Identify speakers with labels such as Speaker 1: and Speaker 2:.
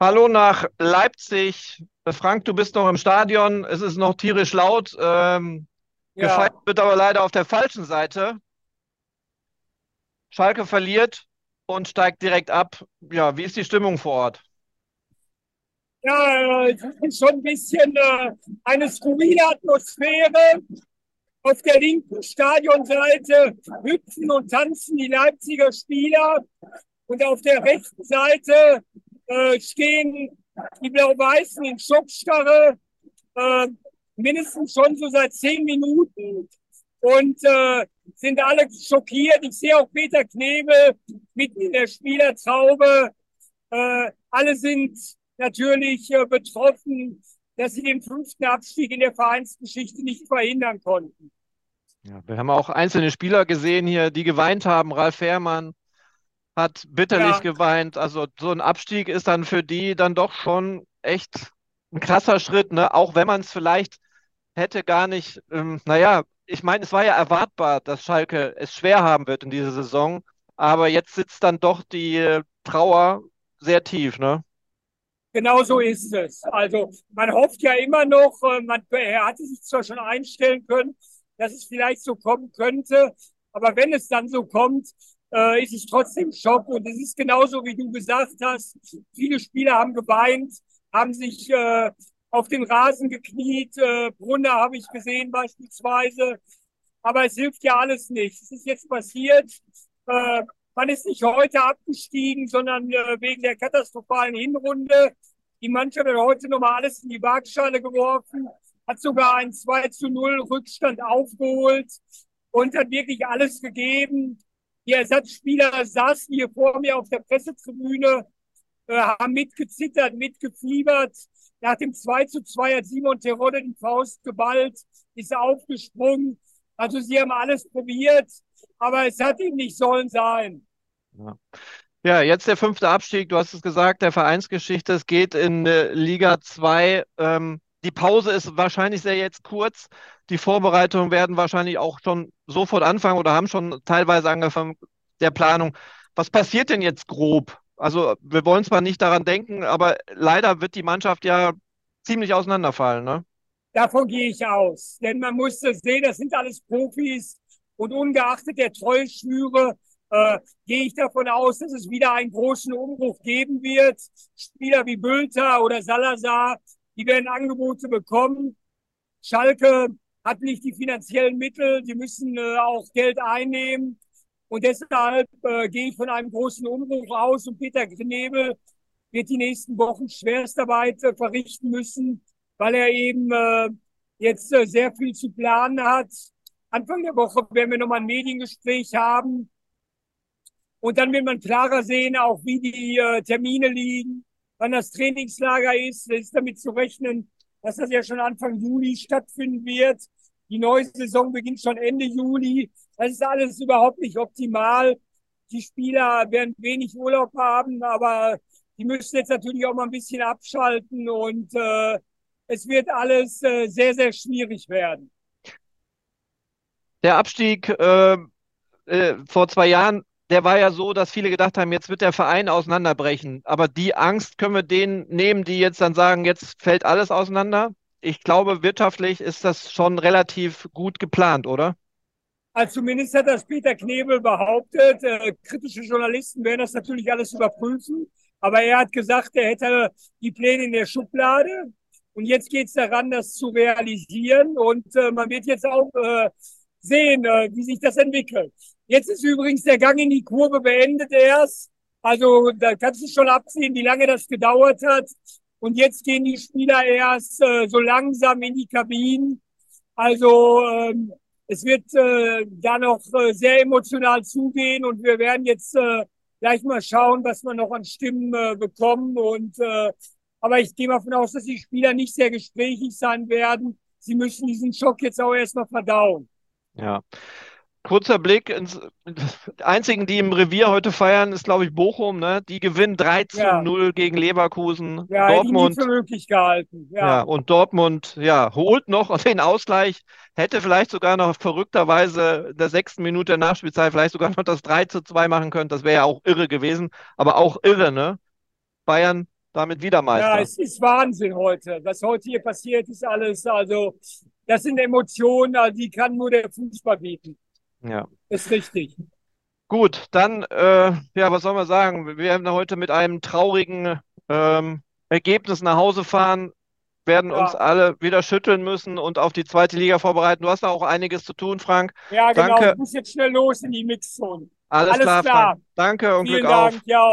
Speaker 1: Hallo nach Leipzig. Frank, du bist noch im Stadion. Es ist noch tierisch laut. Ähm, gefeiert
Speaker 2: Ja,
Speaker 1: wird aber leider auf der falschen Seite. Schalke verliert und steigt direkt ab. Ja, wie ist die Stimmung vor Ort?
Speaker 2: ja, äh, es ist schon ein bisschen äh, eine skurrile Atmosphäre. Auf der linken Stadionseite hüpfen und tanzen die Leipziger Spieler und auf der rechten Seite äh, stehen die Blau-Weißen in Schockstarre, äh, mindestens schon so seit zehn Minuten und äh, sind alle schockiert. Ich sehe auch Peter Knebel mitten in der Spielertraube. Äh, alle sind natürlich äh, betroffen, dass sie den fünften Abstieg in der Vereinsgeschichte nicht verhindern konnten.
Speaker 1: Ja, wir haben auch einzelne Spieler gesehen hier, die geweint haben. Ralf Fährmann hat bitterlich
Speaker 2: Ja,
Speaker 1: geweint. Also so ein Abstieg ist dann für die dann doch schon echt ein krasser Schritt, ne? Auch wenn man es vielleicht hätte gar nicht, ähm, naja, ich meine, es war ja erwartbar, dass Schalke es schwer haben wird in dieser Saison, aber jetzt sitzt dann doch die äh, Trauer sehr tief, ne?
Speaker 2: genau so ist es. Also man hofft ja immer noch, äh, man er hatte sich zwar schon einstellen können, dass es vielleicht so kommen könnte, aber wenn es dann so kommt, äh, ist es trotzdem Schock. Und es ist genauso, wie du gesagt hast. Viele Spieler haben geweint, haben sich äh, auf den Rasen gekniet. Äh, Brunner habe ich gesehen beispielsweise. Aber es hilft ja alles nicht. Es ist jetzt passiert. Äh, man ist nicht heute abgestiegen, sondern äh, wegen der katastrophalen Hinrunde. Die Mannschaft hat heute nochmal alles in die Waagschale geworfen, hat sogar einen 2 zu 0 Rückstand aufgeholt und hat wirklich alles gegeben. Die Ersatzspieler saßen hier vor mir auf der Pressetribüne, äh, haben mitgezittert, mitgefiebert. Nach dem 2 zu 2 hat Simon Terodde die Faust geballt, ist aufgesprungen. Also sie haben alles probiert, aber es hat ihm nicht sollen sein.
Speaker 1: Ja. Ja, jetzt der fünfte Abstieg, du hast es gesagt, der Vereinsgeschichte, es geht in äh, Liga 2. Ähm, die Pause ist wahrscheinlich sehr jetzt kurz. Die Vorbereitungen werden wahrscheinlich auch schon sofort anfangen oder haben schon teilweise angefangen, der Planung. Was passiert denn jetzt grob? Also, wir wollen zwar nicht daran denken, aber leider wird die Mannschaft ja ziemlich auseinanderfallen, ne?
Speaker 2: Davon gehe ich aus. Denn man muss das sehen, das sind alles Profis. Und ungeachtet der Treuschwüre äh, gehe ich davon aus, dass es wieder einen großen Umbruch geben wird. Spieler wie Bülter oder Salazar, die werden Angebote bekommen. Schalke hat nicht die finanziellen Mittel, die müssen äh, auch Geld einnehmen. Und deshalb äh, gehe ich von einem großen Umbruch aus und Peter Knebel wird die nächsten Wochen Schwerstarbeit äh, verrichten müssen, weil er eben äh, jetzt äh, sehr viel zu planen hat. Anfang der Woche werden wir nochmal ein Mediengespräch haben und dann wird man klarer sehen, auch wie die äh, Termine liegen, wann das Trainingslager ist. Es ist damit zu rechnen, dass das ja schon Anfang Juli stattfinden wird. Die neue Saison beginnt schon Ende Juli. Das ist alles überhaupt nicht optimal. Die Spieler werden wenig Urlaub haben, aber die müssen jetzt natürlich auch mal ein bisschen abschalten und äh, es wird alles äh, sehr, sehr schwierig werden.
Speaker 1: Der Abstieg äh, äh, vor zwei Jahren, der war ja so, dass viele gedacht haben, jetzt wird der Verein auseinanderbrechen. Aber die Angst können wir denen nehmen, die jetzt dann sagen, jetzt fällt alles auseinander. Ich glaube, wirtschaftlich ist das schon relativ gut geplant, oder?
Speaker 2: Also zumindest hat das Peter Knebel behauptet. Äh, kritische Journalisten werden das natürlich alles überprüfen. Aber er hat gesagt, er hätte die Pläne in der Schublade. Und jetzt geht es daran, das zu realisieren. Und äh, man wird jetzt auch äh, sehen, äh, wie sich das entwickelt. Jetzt ist übrigens der Gang in die Kurve beendet erst. Also da kannst du schon absehen, wie lange das gedauert hat. Und jetzt gehen die Spieler erst äh, so langsam in die Kabinen. Also ähm, es wird äh, da noch äh, sehr emotional zugehen und wir werden jetzt äh, gleich mal schauen, was wir noch an Stimmen äh, bekommen. Und äh, aber ich gehe mal davon aus, dass die Spieler nicht sehr gesprächig sein werden. Sie müssen diesen Schock jetzt auch erstmal verdauen.
Speaker 1: Ja. Kurzer Blick ins die einzigen, die im Revier heute feiern, ist, glaube ich, Bochum, ne? Die gewinnen 3 zu
Speaker 2: Ja,
Speaker 1: 0 gegen Leverkusen.
Speaker 2: ja, hätte ich nie für
Speaker 1: Dortmund,
Speaker 2: möglich gehalten.
Speaker 1: ja,
Speaker 2: Ja,
Speaker 1: und Dortmund, ja, holt noch den Ausgleich, hätte vielleicht sogar noch verrückterweise in der sechsten Minute der Nachspielzeit vielleicht sogar noch das 3 zu 2 machen können. Das wäre ja auch irre gewesen, aber auch irre, ne? Bayern damit wieder
Speaker 2: Ja,
Speaker 1: Meister.
Speaker 2: es ist Wahnsinn heute. Was heute hier passiert, ist alles, also, das sind Emotionen, also die kann nur der Fußball bieten.
Speaker 1: Ja.
Speaker 2: Ist richtig.
Speaker 1: Gut, dann, äh, ja, was soll man sagen? Wir werden heute mit einem traurigen ähm, Ergebnis nach Hause fahren, werden uns
Speaker 2: Ja.
Speaker 1: alle wieder schütteln müssen und auf die zweite Liga vorbereiten. Du hast da auch einiges zu tun, Frank.
Speaker 2: Ja, genau.
Speaker 1: Danke.
Speaker 2: Ich muss jetzt schnell los in die Mixzone.
Speaker 1: Alles
Speaker 2: Alles
Speaker 1: klar,
Speaker 2: klar.
Speaker 1: Frank. Danke und
Speaker 2: Vielen
Speaker 1: Glück auf.
Speaker 2: Dank. Ja.